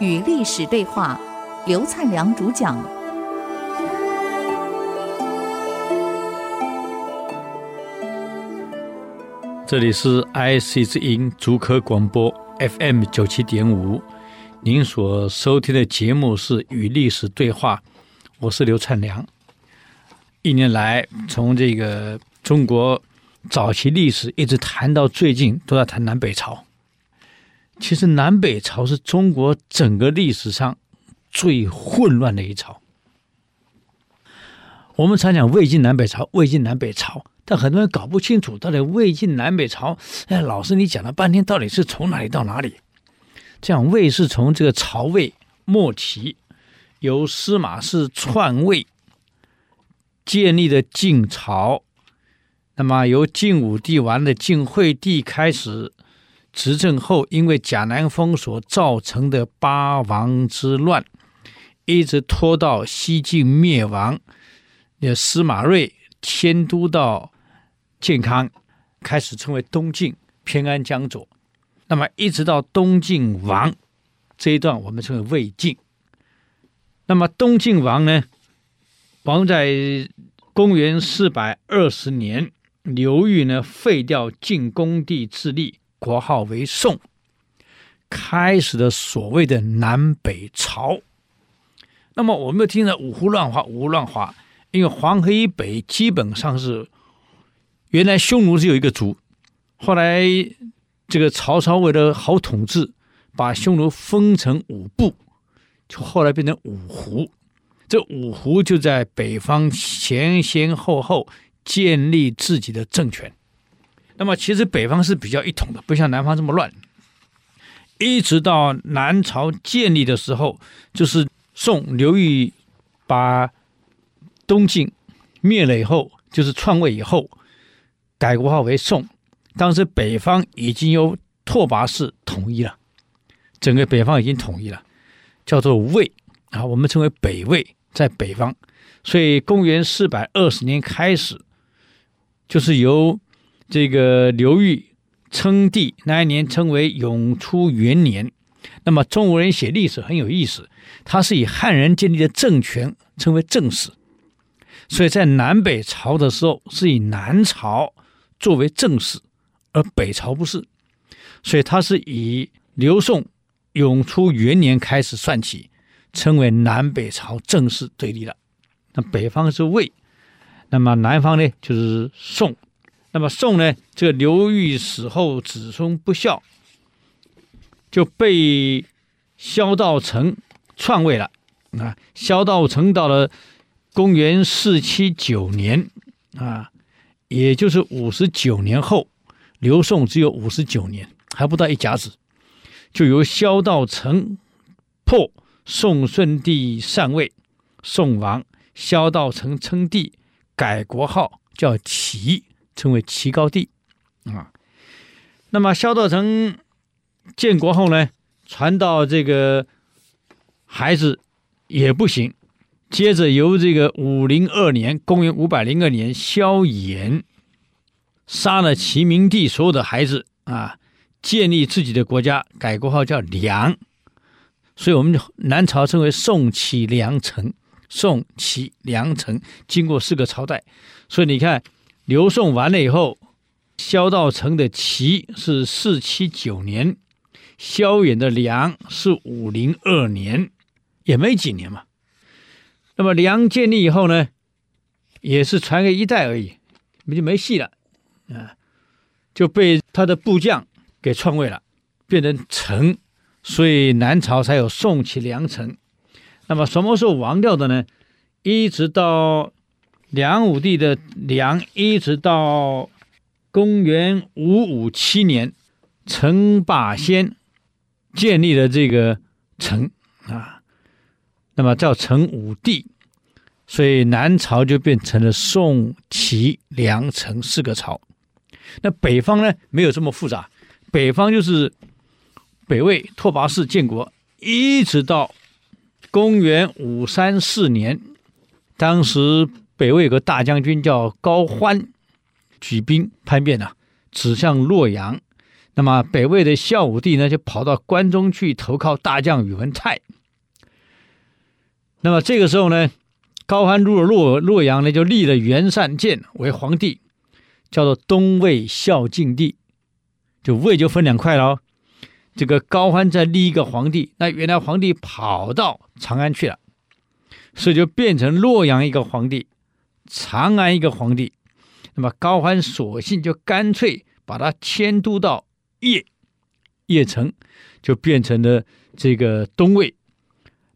与历史对话，刘灿良主讲。这里是 IC 之音竹科广播 FM 九七点五，您所收听的节目是《与历史对话》，我是刘灿良。一年来，从这个中国早期历史一直谈到最近，都在谈南北朝。其实南北朝是中国整个历史上最混乱的一朝。我们常讲魏晋南北朝，魏晋南北朝，但很多人搞不清楚到底魏晋南北朝。哎，老师，你讲了半天，到底是从哪里到哪里？这样，魏是从这个曹魏末期，由司马氏篡位建立的晋朝，那么由晋武帝完的，晋惠帝开始。执政后，因为贾南风所造成的八王之乱，一直拖到西晋灭亡，那司马睿迁都到建康，开始称为东晋，偏安江左。那么一直到东晋亡这一段，我们称为魏晋。那么东晋亡呢，亡在公元四百二十年，刘裕呢废掉晋恭帝自立。国号为宋，开始了所谓的南北朝。那么我们听着五胡乱华，五胡乱华，因为黄河以北基本上是原来匈奴只有一个族，后来这个曹操为了好统治，把匈奴分成五部，就后来变成五胡。这五胡就在北方前前后后建立自己的政权。那么其实北方是比较一统的，不像南方这么乱。一直到南朝建立的时候，就是宋刘裕把东晋灭了以后，就是篡位以后，改国号为宋。当时北方已经由拓跋氏统一了，整个北方已经统一了，叫做魏啊，我们称为北魏，在北方。所以公元四百二十年开始，就是由。这个刘裕称帝那一年称为永初元年，那么中国人写历史很有意思，他是以汉人建立的政权称为正史，所以在南北朝的时候是以南朝作为正史，而北朝不是，所以他是以刘宋永初元年开始算起，称为南北朝正式对立了。那北方是魏，那么南方呢就是宋。那么宋呢，这个刘裕死后子孙不孝，就被萧道成篡位了。啊，萧道成到了公元四七九年啊，也就是五十九年后，刘宋只有五十九年，还不到一甲子，就由萧道成破宋顺帝禅位，宋王，萧道成称帝，改国号叫齐。称为齐高帝，啊，那么萧道成建国后呢，传到这个孩子也不行，接着由这个五零二年，公元五百零二年，萧衍杀了齐明帝所有的孩子啊，建立自己的国家，改国号叫梁，所以我们南朝称为宋齐梁陈，宋齐梁陈经过四个朝代，所以你看。刘宋完了以后，萧道成的齐是四七九年，萧衍的梁是五零二年，也没几年嘛。那么梁建立以后呢，也是传给一代而已，就没戏了啊，就被他的部将给篡位了，变成陈，所以南朝才有宋齐梁陈。那么什么时候亡掉的呢？一直到。梁武帝的梁，一直到公元五五七年，陈霸先建立了这个陈啊，那么叫陈武帝，所以南朝就变成了宋齐梁陈四个朝。那北方呢，没有这么复杂，北方就是北魏拓跋氏建国，一直到公元五三四年，当时。北魏有个大将军叫高欢，举兵叛变了，指向洛阳。那么北魏的孝武帝呢，就跑到关中去投靠大将宇文泰。那么这个时候呢，高欢入了洛洛阳呢，就立了袁善见为皇帝，叫做东魏孝静帝。就魏就分两块了。这个高欢再立一个皇帝，那原来皇帝跑到长安去了，所以就变成洛阳一个皇帝，长安一个皇帝。那么高欢索性就干脆把他迁都到。邺邺城就变成了这个东魏。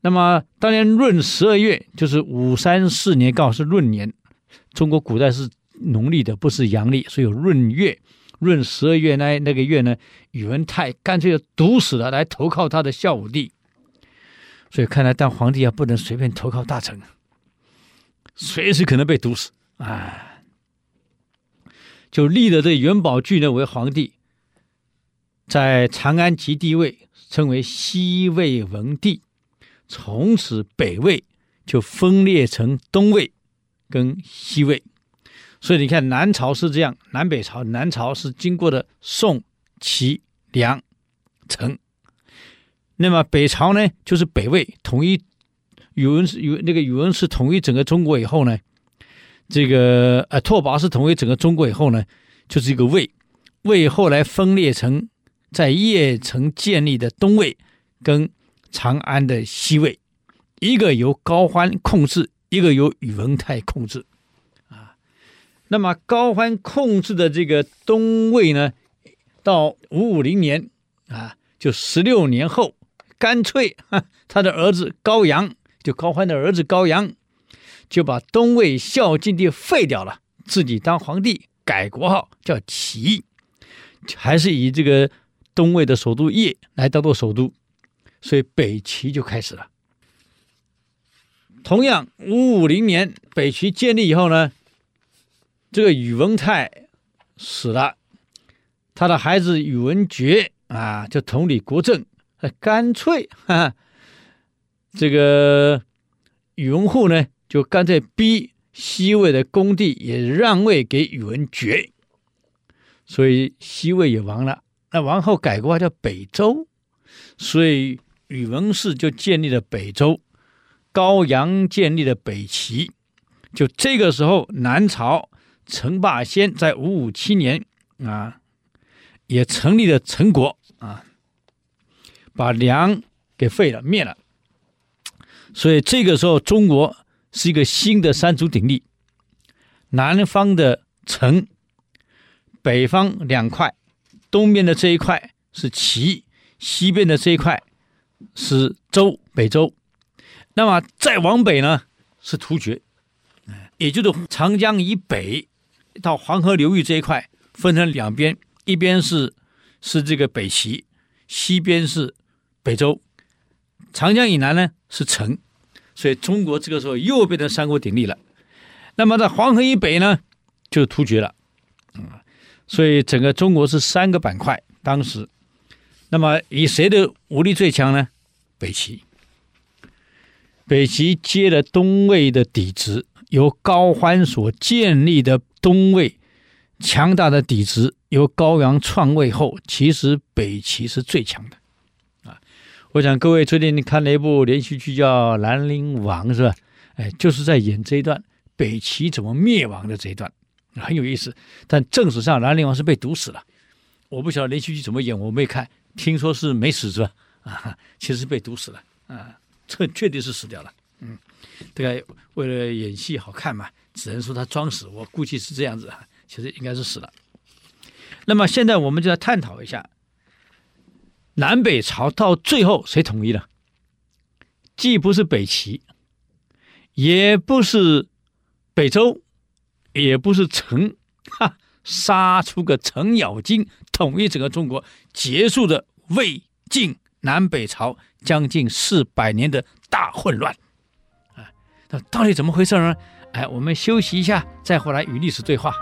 那么当年闰十二月，就是五三四年，刚好是闰年。中国古代是农历的，不是阳历，所以有闰月。闰十二月那那个月呢，宇文泰干脆就毒死了，来投靠他的孝武帝。所以看来当皇帝啊，不能随便投靠大臣，随时可能被毒死啊。就立了这元宝炬呢为皇帝。在长安即帝位，称为西魏文帝。从此北魏就分裂成东魏跟西魏。所以你看，南朝是这样，南北朝，南朝是经过的宋、齐、梁、陈。那么北朝呢，就是北魏统一宇文是宇那个宇文氏统一整个中国以后呢，这个呃拓跋是统一整个中国以后呢，就是一个魏。魏后来分裂成。在邺城建立的东魏跟长安的西魏，一个由高欢控制，一个由宇文泰控制，那么高欢控制的这个东魏呢，到五五零年啊，就十六年后，干脆他的儿子高阳，就高欢的儿子高阳，就把东魏孝静帝废掉了，自己当皇帝，改国号叫齐，还是以这个。东魏的首都邺来当做首都，所以北齐就开始了。同样，五五零年北齐建立以后呢，这个宇文泰死了，他的孩子宇文觉啊就统领国政，干脆哈，这个宇文护呢就干脆逼西魏的恭帝也让位给宇文觉，所以西魏也亡了。那王后改国号叫北周，所以宇文氏就建立了北周，高阳建立了北齐。就这个时候，南朝陈霸先在五五七年啊，也成立了陈国啊，把梁给废了灭了。所以这个时候，中国是一个新的三足鼎立，南方的陈，北方两块。东边的这一块是齐，西边的这一块是周，北周。那么再往北呢是突厥，也就是长江以北到黄河流域这一块分成两边，一边是是这个北齐，西边是北周。长江以南呢是陈，所以中国这个时候又变成三国鼎立了。那么在黄河以北呢就是突厥了。啊所以整个中国是三个板块。当时，那么以谁的武力最强呢？北齐。北齐接了东魏的底子，由高欢所建立的东魏强大的底子，由高阳篡位后，其实北齐是最强的。啊，我想各位最近看了一部连续剧叫《兰陵王》，是吧？哎，就是在演这一段北齐怎么灭亡的这一段。很有意思，但正史上兰陵王是被毒死了。我不晓得连续剧怎么演，我没看，听说是没死是吧？啊，其实被毒死了啊，这确定是死掉了。嗯，这个为了演戏好看嘛，只能说他装死。我估计是这样子，其实应该是死了。那么现在我们就来探讨一下，南北朝到最后谁统一了？既不是北齐，也不是北周。也不是陈，哈，杀出个程咬金，统一整个中国，结束的魏晋南北朝将近四百年的大混乱，到底怎么回事呢？哎，我们休息一下，再回来与历史对话。